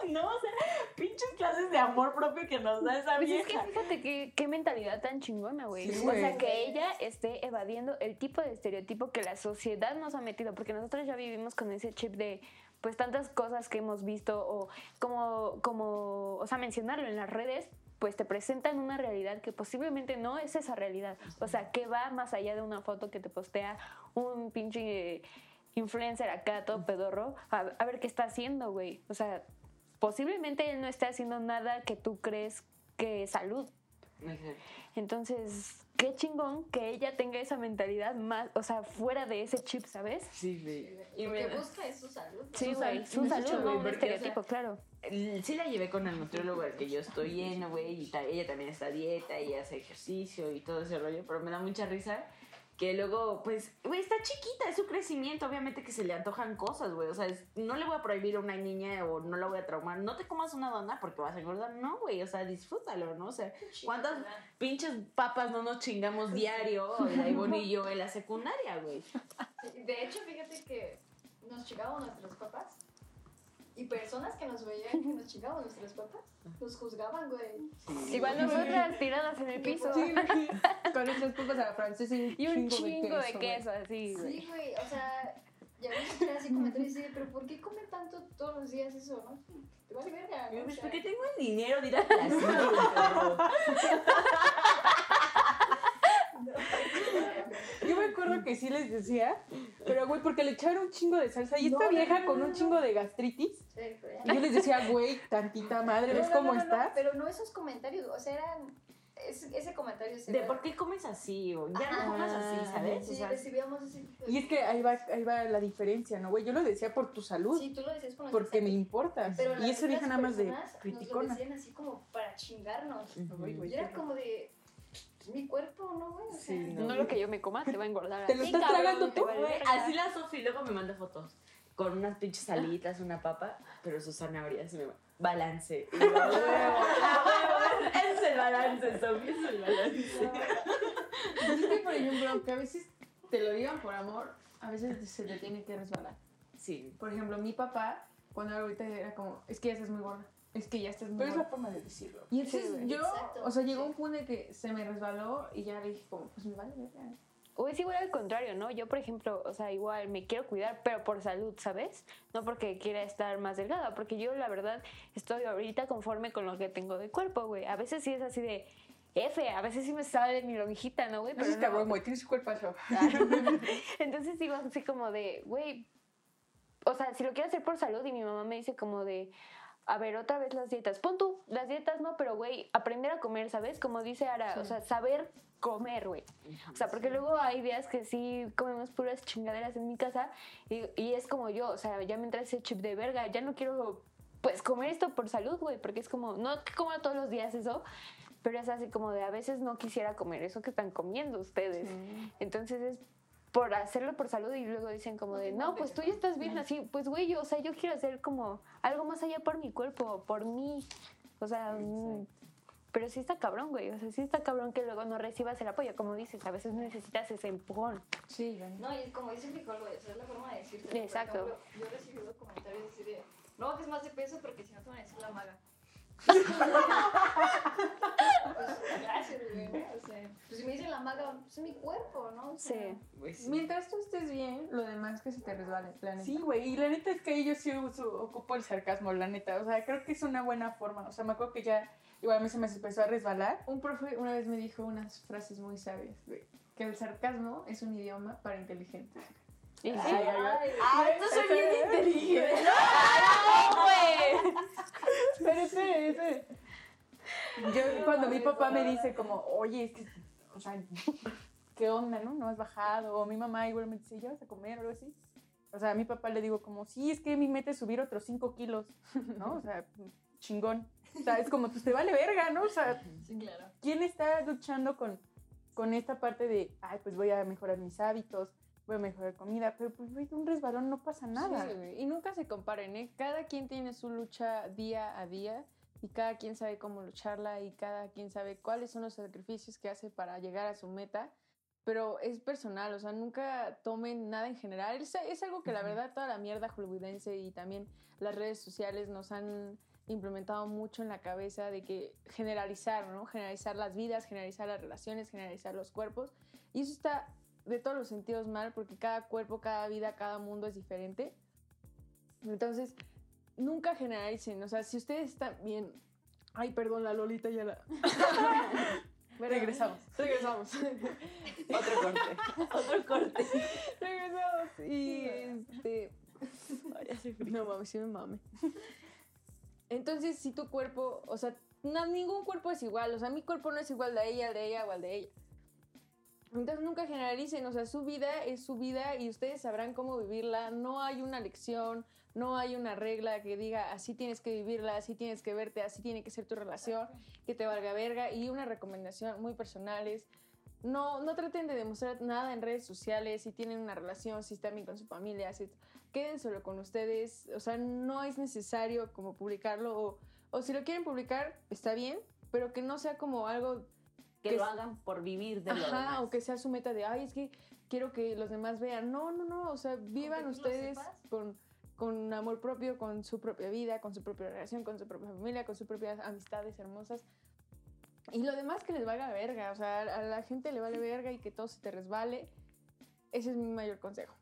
No, o sea, pinches clases de amor propio que nos da esa Pues es que fíjate qué, qué mentalidad tan chingona, güey. Sí, o sea, que ella esté evadiendo el tipo de estereotipo que la sociedad nos ha metido, porque nosotros ya vivimos con ese chip de pues tantas cosas que hemos visto o como como, o sea, mencionarlo en las redes, pues te presentan una realidad que posiblemente no es esa realidad. O sea, que va más allá de una foto que te postea un pinche influencer acá todo pedorro, a, a ver qué está haciendo, güey. O sea, posiblemente él no esté haciendo nada que tú crees que es salud. Entonces, qué chingón que ella tenga esa mentalidad más, o sea, fuera de ese chip, ¿sabes? Sí, güey. Y Lo que busca es su salud. Sí, güey, su salud, no un estereotipo, claro. Sí la llevé con el nutriólogo al que yo estoy lleno, güey, y ella también está a dieta y hace ejercicio y todo ese rollo, pero me da mucha risa que luego, pues, güey, está chiquita, es su crecimiento, obviamente que se le antojan cosas, güey, o sea, no le voy a prohibir a una niña o no la voy a traumar, no te comas una dona porque vas a engordar, no, güey, o sea, disfrútalo, ¿no? O sea, ¿cuántas pinches papas no nos chingamos diario, la Ivonne y yo en la secundaria, güey? De hecho, fíjate que nos chingábamos nuestras papas y personas que nos veían que nos chingábamos nuestras papas nos juzgaban, güey. Igual nosotras tiradas en el piso. Sí, con nuestras papas a la francesa y un chingo, de, queso, así, güey. Sí, güey, o sea, ya me así comentarios y pero ¿por qué comen tanto todos los días eso, no? Te vale verga, ¿no? Pues porque tengo el dinero de ir a placer, Yo me acuerdo que sí les decía, pero güey, porque le echaron un chingo de salsa y esta vieja con un chingo de gastritis. Y yo les decía, güey, tantita madre, ¿ves cómo estás? Pero no esos comentarios, o sea, eran ese, ese comentario de por qué comes así o ya no comes así, ¿sabes? Sí, recibíamos ese Y es que ahí va, ahí va la diferencia, ¿no, güey? Yo lo decía por tu salud. Sí, tú lo decías por Porque me importa. Pero y esa vieja nada más de criticona. Nos lo decían así como para chingarnos. Y era como de mi cuerpo, ¿no, güey? sí, no, lo que yo me coma te va a engordar. ¿Te lo estás tragando tú? Así la Sofi luego me manda fotos con unas pinches salitas, una papa, pero sus zanahorias me balance. Y huevo, es el balance, Sofi, es el balance. Es que, por ejemplo, que a veces te lo digan por amor, a veces se te tiene que resbalar. Sí. Por ejemplo, mi papá, cuando ahorita era como, es que ya estás muy gorda. Es que ya estás muy Pero es la forma de decirlo. Y entonces yo, o sea, llegó un punto en que se me resbaló y ya dije como, pues me vale, ¿verdad? O es igual al contrario, ¿no? Yo, por ejemplo, o sea, igual me quiero cuidar, pero por salud, ¿sabes? No porque quiera estar más delgada, porque yo, la verdad, estoy ahorita conforme con lo que tengo de cuerpo, güey. A veces sí es así de, F, a veces sí me sale mi lonjita, ¿no, güey? Pero es cabrón, güey, tienes. Entonces digo así como de, güey, o sea, si lo quiero hacer por salud y mi mamá me dice como de, a ver, otra vez las dietas. Pon tú, las dietas no, pero güey, aprender a comer, ¿sabes? Como dice Ara, o sea, saber comer, güey. O sea, porque luego hay días que sí comemos puras chingaderas en mi casa y, y es como yo, o sea, ya me entra ese chip de verga, ya no quiero, pues, comer esto por salud, güey, porque es como, no que como todos los días eso, pero es así como de a veces no quisiera comer eso que están comiendo ustedes. Entonces es por hacerlo por salud y luego dicen como de, no, pues tú ya estás bien así, pues güey, yo, o sea, yo quiero hacer como algo más allá por mi cuerpo, por mí, o sea, mm, pero sí está cabrón, güey, o sea, sí está cabrón que luego no recibas el apoyo, como dices, a veces necesitas ese empujón. Sí, No, y como dice Frijol, güey, esa es la forma de decirte. Exacto. yo he recibido comentarios así de, no bajes más de peso porque si no te van a decir la maga gracias, güey. O sea, pues si me dicen la maga, pues es mi cuerpo, ¿no? sí. Mientras tú estés bien, lo demás que se te resbale, la neta. Sí, güey. Y la neta es que yo sí uso, ocupo el sarcasmo, la neta. O sea, creo que es una buena forma. O sea, me acuerdo que ya, igual a mí se me empezó a resbalar. Un profe una vez me dijo unas frases muy sabias, güey. Que el sarcasmo es un idioma para inteligentes. Y sí. Ay, ay, ay. esto soy bien inteligente. ¡No, güey! Pero ese, ese. Yo cuando mi papá me dice como, oye, es que, o sea, ¿qué onda, no? ¿No has bajado? O mi mamá igual me dice, ¿ya vas a comer o algo así? O sea, a mi papá le digo como, sí, es que mi meta es subir otros 5 kilos, ¿no? O sea, chingón. O sea, es como, pues te vale verga, ¿no? O sea, sí, claro. ¿quién está luchando con, con esta parte de, ay, pues voy a mejorar mis hábitos, voy a mejorar comida, pero pues güey, un resbalón no pasa nada. y nunca se comparen, ¿eh? Cada quien tiene su lucha día a día y cada quien sabe cómo lucharla y cada quien sabe cuáles son los sacrificios que hace para llegar a su meta, pero es personal, o sea, nunca tomen nada en general. Es, es algo que la verdad toda la mierda hollywoodense y también las redes sociales nos han implementado mucho en la cabeza de que generalizar, ¿no? Generalizar las vidas, generalizar las relaciones, generalizar los cuerpos. Y eso está de todos los sentidos mal porque cada cuerpo, cada vida, cada mundo es diferente. Entonces, nunca generalicen. O sea, si ustedes están bien. Ay, perdón, la Lolita ya la. regresamos. Regresamos. Otro corte. Otro corte. regresamos. Y este. No mames, sí me mame. Entonces, si tu cuerpo, o sea, no, ningún cuerpo es igual, o sea, mi cuerpo no es igual de ella, de ella o al de ella. Entonces nunca generalicen, o sea, su vida es su vida y ustedes sabrán cómo vivirla. No hay una lección, no hay una regla que diga así tienes que vivirla, así tienes que verte, así tiene que ser tu relación, que te valga verga. Y una recomendación muy personal es no, no traten de demostrar nada en redes sociales, si tienen una relación, si están bien con su familia, si, queden solo con ustedes, o sea, no es necesario como publicarlo o, o si lo quieren publicar, está bien, pero que no sea como algo que, lo hagan por vivir de Ajá, o que sea su meta de, ay, es que quiero que los demás vean. No, no, no, o sea, vivan ustedes con, con amor propio, con su propia vida, con su propia relación, con su propia familia, con sus propias amistades hermosas. Y lo demás que les valga verga, o sea, a la gente le vale verga y que todo se te resbale. Ese es mi mayor consejo.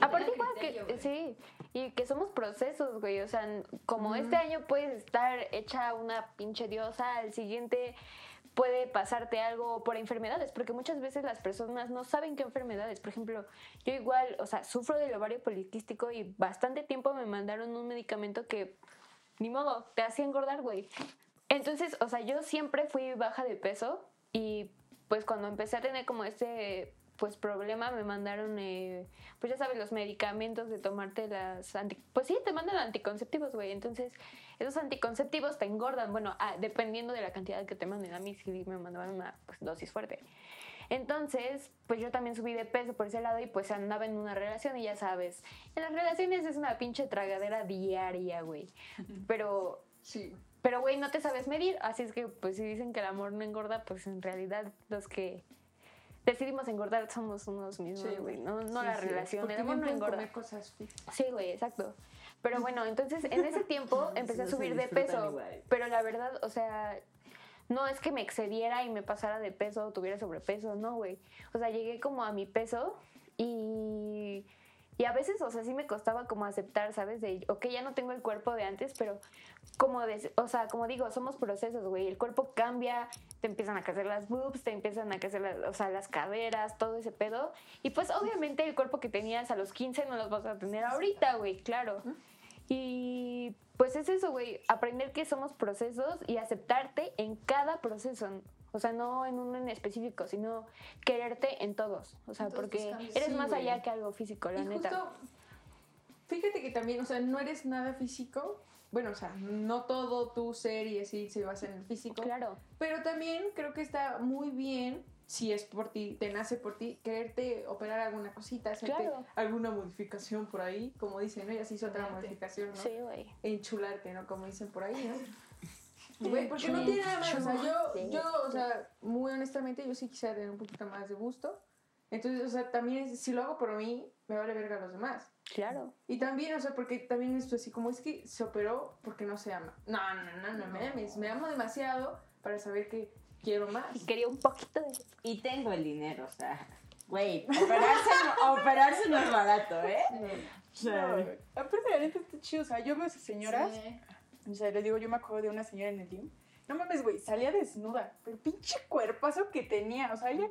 Aparte igual que, sí, y que somos procesos, güey, o sea, como este año puedes estar hecha una pinche diosa, al siguiente puede pasarte algo por enfermedades, porque muchas veces las personas no saben qué enfermedades. Por ejemplo, yo igual, o sea, sufro del ovario poliquístico y bastante tiempo me mandaron un medicamento que, ni modo, te hacía engordar, güey. Entonces, o sea, yo siempre fui baja de peso y pues cuando empecé a tener como este pues problema me mandaron eh, pues ya sabes los medicamentos de tomarte las anti pues sí te mandan anticonceptivos güey. Entonces esos anticonceptivos te engordan. Bueno ah, dependiendo de la cantidad que te manden a mí si me mandaban una pues, dosis fuerte. Entonces pues yo también subí de peso por ese lado y pues andaba en una relación y ya sabes en las relaciones es una pinche tragadera diaria güey. Pero sí. pero güey no te sabes medir. Así es que pues si dicen que el amor no engorda pues en realidad los que decidimos engordar somos unos mismos, güey, no, no la relación. El amor no engorda. cosas sí, güey, exacto. Pero bueno, entonces en ese tiempo empecé a subir de peso. Pero la verdad, o sea, no es que me excediera y me pasara de peso o tuviera sobrepeso, no, güey. O sea, llegué como a mi peso y y a veces, o sea, sí me costaba como aceptar, ¿sabes? De, ok, ya no tengo el cuerpo de antes, pero como, de, o sea, como digo, somos procesos, güey. El cuerpo cambia, te empiezan a crecer las boobs, te empiezan a crecer las, o sea, las caderas, todo ese pedo. Y pues obviamente el cuerpo que tenías a los 15 no los vas a tener ahorita, güey, claro. Y pues es eso, güey, aprender que somos procesos y aceptarte en cada proceso. O sea, no en uno en específico, sino quererte en todos. O sea, porque eres más allá que algo físico, la neta. Justo, fíjate que también, o sea, no eres nada físico. Bueno, o sea, no todo tu ser y así se basa en el físico. Claro. Pero también creo que está muy bien si es por ti, te nace por ti, quererte operar alguna cosita, hacerte alguna modificación por ahí, como dicen, ¿no? Ella se hizo otra modificación, ¿no? Sí, güey. Enchularte, ¿no? Como dicen por ahí, ¿no? Güey, porque no tiene nada más. O sea, yo, yo, o sea, muy honestamente, yo sí quisiera tener un poquito más de gusto. Entonces, o sea, también si lo hago por mí, me vale verga a los demás. Claro. Y también, o sea, porque también esto así, como es que se operó porque no se ama. No, no, no, no, no me ames. Me amo demasiado para saber que quiero más. Y quería un poquito de... Y tengo el dinero, o sea... Güey, operarse, no, operarse no es barato, ¿eh? O sea, no, aparte, la neta está chido. O sea, yo veo a esas señoras o sea, le digo, yo me acuerdo de una señora en el gym. No mames, güey, salía desnuda. Pero pinche cuerpazo que tenía. O sea, ella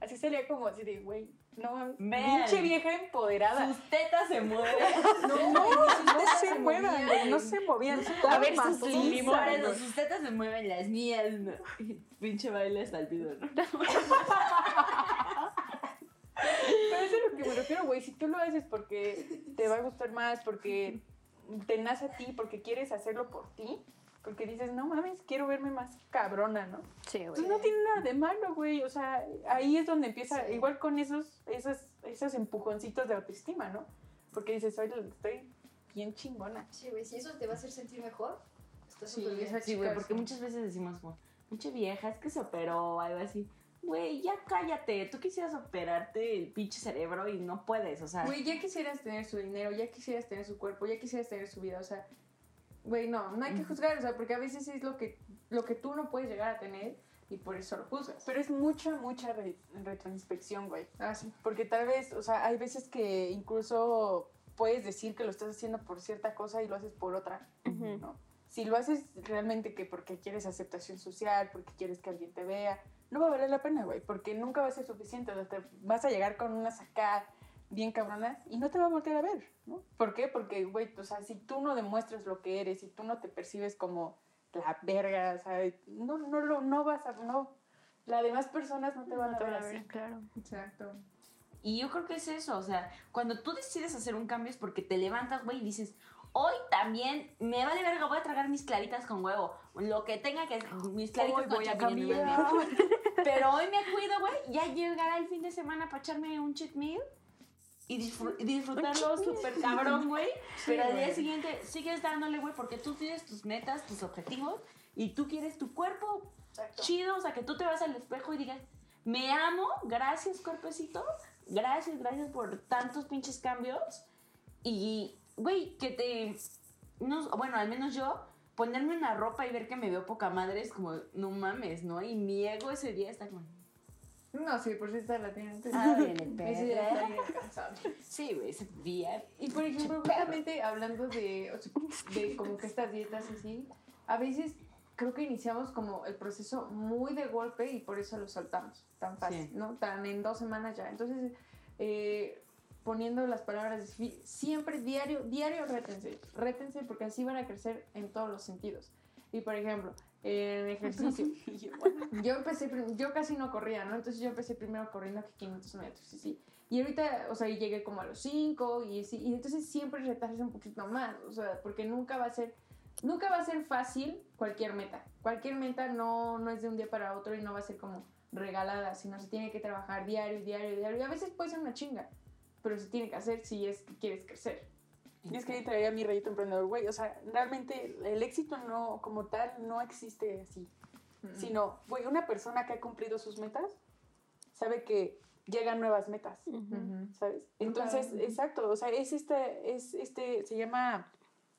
así salía como así de, güey, no mames. Pinche vieja empoderada. Sus tetas se mueven. No, no, no, se, mueven, güey. No se movían. A ver, sus limones, sus tetas se mueven, las mías no. Pinche baile ¿no? Pero eso es lo que me refiero, güey. Si tú lo haces porque te va a gustar más, porque te nace a ti porque quieres hacerlo por ti, porque dices, no mames, quiero verme más cabrona, ¿no? Sí, güey. Entonces no tiene nada de malo, güey. O sea, ahí es donde empieza, igual con esos, esos, esos empujoncitos de autoestima, ¿no? Porque dices, Oye, estoy bien chingona. Sí, güey, si eso te va a hacer sentir mejor, estás sí, bien. Sí, güey, porque muchas veces decimos, mucha vieja, es que se operó o algo así güey, ya cállate, tú quisieras operarte el pinche cerebro y no puedes, o sea. Güey, ya quisieras tener su dinero, ya quisieras tener su cuerpo, ya quisieras tener su vida, o sea, güey, no, no hay que juzgar, o sea, porque a veces es lo que, lo que tú no puedes llegar a tener y por eso lo juzgas. Pero es mucha, mucha retroinspección, güey. Ah, sí. Porque tal vez, o sea, hay veces que incluso puedes decir que lo estás haciendo por cierta cosa y lo haces por otra, ¿no? Si lo haces realmente que porque quieres aceptación social, porque quieres que alguien te vea, no va a valer la pena, güey, porque nunca va a ser suficiente. O sea, te vas a llegar con una acá bien cabrona y no te va a volver a ver, ¿no? ¿Por qué? Porque, güey, o sea, si tú no demuestras lo que eres, si tú no te percibes como la verga, o sea, no, no, lo, no vas a, no, las demás personas no te van a ver así. Claro. Exacto. Y yo creo que es eso, o sea, cuando tú decides hacer un cambio es porque te levantas, güey, y dices, hoy también me vale verga, voy a tragar mis claritas con huevo, lo que tenga que mis claritas Hoy voy a cambiar. Pero hoy me cuido, güey, ya llegará el fin de semana para echarme un cheat meal y disfr- disfrutarlo súper cabrón, güey. Pero al día siguiente sigues dándole, güey, porque tú tienes tus metas, tus objetivos y tú quieres tu cuerpo chido, o sea, que tú te vas al espejo y digas, me amo, gracias cuerpecito, gracias, gracias por tantos pinches cambios y, güey, que te, no, bueno, al menos yo, ponerme una ropa y ver que me veo poca madre es como, no mames, ¿no? Y mi ego ese día está como, No, sí, por si está la tienen. ah, viene Ese día está bien cansado. Sí, güey, ese día. Y por ejemplo, justamente hablando de, de como que estas dietas así, a veces creo que iniciamos como el proceso muy de golpe y por eso lo saltamos tan fácil, Sí. ¿no? Tan en dos semanas ya. Entonces, eh, poniendo las palabras siempre diario, diario rétense, rétense porque así van a crecer en todos los sentidos. Y por ejemplo, en ejercicio, yo empecé, yo casi no corría, ¿no? Entonces yo empecé primero corriendo que 500 metros, y sí. Y ahorita, o sea, llegué como a los 5 y sí, y entonces siempre retarse un poquito más, o sea, porque nunca va a ser, nunca va a ser fácil cualquier meta. Cualquier meta no, no es de un día para otro y no va a ser como regalada, sino se tiene que trabajar diario, diario, diario. Y a veces puede ser una chinga, pero se tiene que hacer si es que quieres crecer. Y es que ahí traía mi rayito emprendedor, güey. O sea, realmente el éxito no, como tal, no existe así. Sino, güey, una persona que ha cumplido sus metas sabe que llegan nuevas metas. ¿sabes? Entonces, Claro. exacto, o sea, es este, es este, se llama,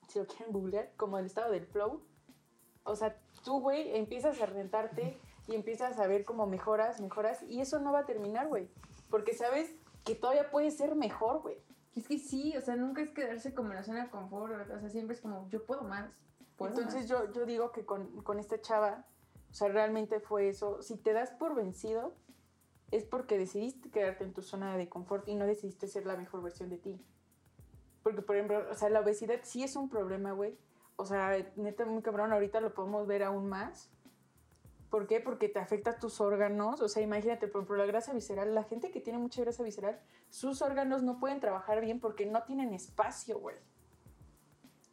si lo quieren googlear, como el estado del flow. O sea, tú, güey, empiezas a rentarte y empiezas a ver cómo mejoras, mejoras, y eso no va a terminar, güey. Porque sabes que todavía puede ser mejor, güey. Es que sí, o sea, nunca es quedarse como en la zona de confort, o sea, siempre es como, yo puedo más. puedo Entonces más. yo, yo digo que con, con esta chava, o sea, realmente fue eso. Si te das por vencido, es porque decidiste quedarte en tu zona de confort y no decidiste ser la mejor versión de ti. Porque, por ejemplo, o sea, la obesidad sí es un problema, güey. O sea, neta, muy cabrón, ahorita lo podemos ver aún más. ¿Por qué? Porque te afecta tus órganos. O sea, imagínate, por ejemplo, la grasa visceral, la gente que tiene mucha grasa visceral, sus órganos no pueden trabajar bien porque no tienen espacio, güey.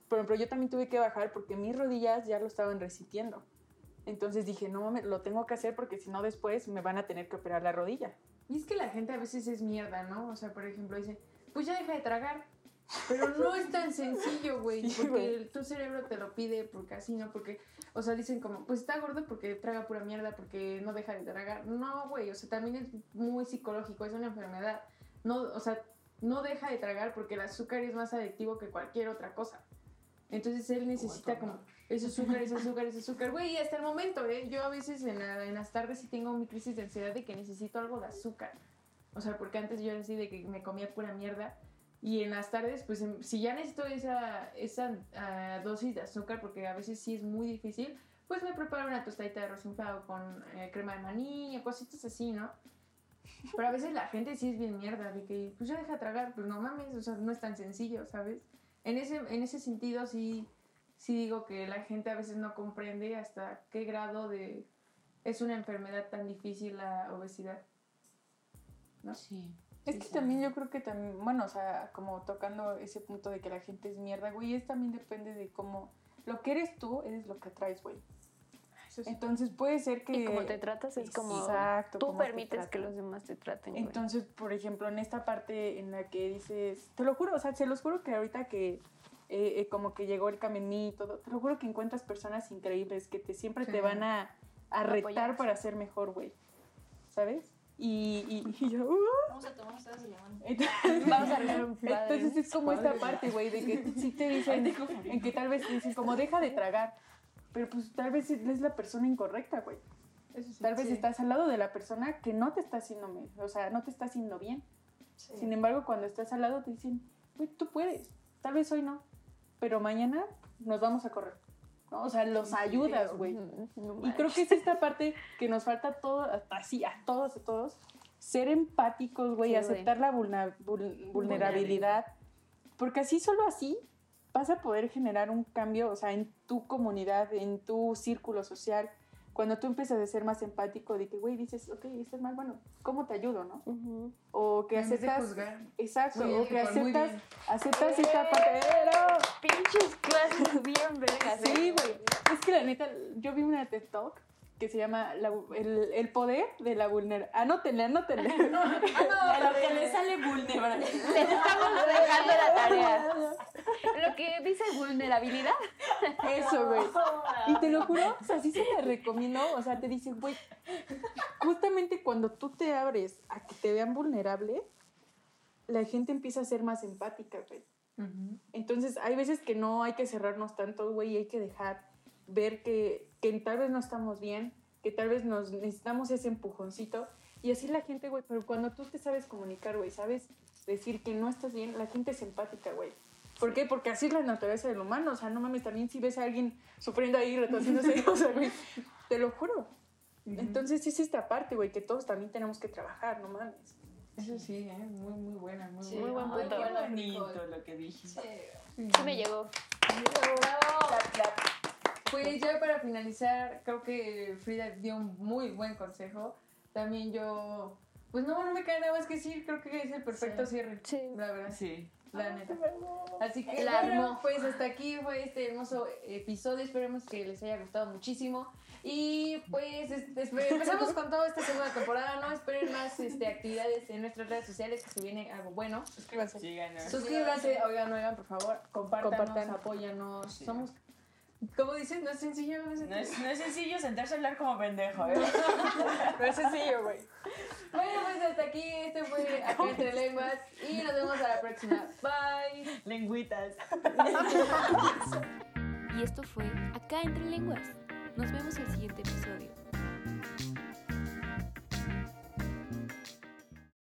Por ejemplo, yo también tuve que bajar porque mis rodillas ya lo estaban resintiendo. Entonces dije, no mames, lo tengo que hacer porque si no después me van a tener que operar la rodilla. Y es que la gente a veces es mierda, ¿no? O sea, por ejemplo, dice, pues ya deja de tragar. Pero no es tan sencillo, güey. Sí, porque el- tu cerebro te lo pide porque así, ¿no? Porque, o sea, dicen como, pues está gordo porque traga pura mierda, porque no deja de tragar. No, güey, o sea, también es muy psicológico, es una enfermedad. No, o sea, no deja de tragar porque el azúcar es más adictivo que cualquier otra cosa. Entonces él necesita como, es azúcar, es azúcar, es azúcar. Güey, hasta el momento, ¿eh? Yo a veces en, la- en las tardes sí tengo mi crisis de ansiedad de que necesito algo de azúcar. O sea, porque antes yo era así de que me comía pura mierda. Y en las tardes, pues em, si ya necesito esa, esa ah, dosis de azúcar, porque a veces sí es muy difícil, pues me preparo una tostadita de arroz inflado con eh, crema de maní o cositas así, ¿no? Pero a veces la gente sí es bien mierda, de que pues ya deja de tragar, pues no mames, o sea, no es tan sencillo, ¿sabes? En ese, en ese sentido sí, sí digo que la gente a veces no comprende hasta qué grado de es una enfermedad tan difícil la obesidad. Sí. Es que también yo creo que también, bueno, o sea, como tocando ese punto de que la gente es mierda, güey, es también depende de cómo, lo que eres tú, eres lo que atraes, güey. Sí. Entonces puede ser que... Y como te tratas es como Exacto, tú permites que los demás te traten. güey. Entonces, por ejemplo, en esta parte en la que dices, te lo juro, o sea, se los juro que ahorita que eh, eh, como que llegó el todo, te lo juro que encuentras personas increíbles que te siempre Sí. te van a, a retar para ser mejor, güey. ¿Sabes? Y, y, y yo, "Uh". Vamos a tomar ustedes y llaman. entonces, Vamos a arreglar un entonces es como esta parte, güey, de que sí te dicen, en que tal vez te dicen como deja de tragar, pero pues tal vez es la persona incorrecta, güey. Sí. Tal vez Sí. estás al lado de la persona que no te está haciendo, o sea, no te está haciendo bien. Sin embargo, cuando estás al lado te dicen, güey, tú puedes. Tal vez hoy no, pero mañana nos vamos a correr. ¿No? O sea, los ayudas, güey. No Y creo que es esta parte que nos falta todo, así, a todos, a todos, ser empáticos, güey, Sí, aceptar la vulna- vul- vulnerabilidad, porque así, solo así, vas a poder generar un cambio, o sea, en tu comunidad, en tu círculo social. Cuando tú empiezas a ser más empático, de que, güey, dices, ok, estás mal, bueno, ¿cómo te ayudo, no? O que En vez de aceptas... Exacto, Sí, o que aceptas, aceptas esta parte. ¡Pero! Pinches clases bien vergas. ¿eh? Sí, güey. Es que la neta, yo vi una TED Talk que se llama la- el, el poder de la vulnerabilidad. Anótenle, anótenle. A lo que le sale vulnerable. Les estamos dejando la tarea. Lo que dice vulnerabilidad. Eso, güey. Y te lo juro, o sea, sí se te recomiendo, o sea, te dicen, güey, justamente cuando tú te abres a que te vean vulnerable, la gente empieza a ser más empática, güey. Entonces, hay veces que no hay que cerrarnos tanto, güey, y hay que dejar ver que, que tal vez no estamos bien, que tal vez nos necesitamos ese empujoncito. Y así la gente, güey, pero cuando tú te sabes comunicar, güey, sabes decir que no estás bien, la gente es empática, güey. ¿Por qué? Porque así es la naturaleza del humano. O sea, no mames, también si ves a alguien sufriendo ahí, retorciéndose, o sea, güey, te lo juro. Entonces es esta parte, güey, que todos también tenemos que trabajar, no mames. Eso sí, ¿eh? muy, muy buena, muy Sí. Muy buena. buen punto. Qué bueno, bonito lo que dijiste. Sí. Sí me llegó. Bravo. Pues ya para finalizar, creo que Frida dio un muy buen consejo. También yo, pues no, no me queda nada más que decir, creo que es el perfecto Sí. cierre. Sí. La verdad, Sí. la neta. Así que La bueno, pues hasta aquí fue este hermoso episodio. Esperemos que les haya gustado muchísimo. Y pues este, empezamos con toda esta segunda temporada. No esperen más este, actividades en nuestras redes sociales, que se viene algo bueno. Suscríbanse. Suscríbanse, oigan, oigan, por favor, compártanos, Compartan. apóyanos. Sí. Somos, ¿cómo dices? No es sencillo, no es No es, no es sencillo sentarse a hablar como pendejo, ¿eh? No es sencillo, güey. Bueno, pues hasta aquí, este fue Acá Entre Lenguas y nos vemos a la próxima. Bye. Lengüitas. Y esto fue Acá entre lenguas. Nos vemos en el siguiente episodio.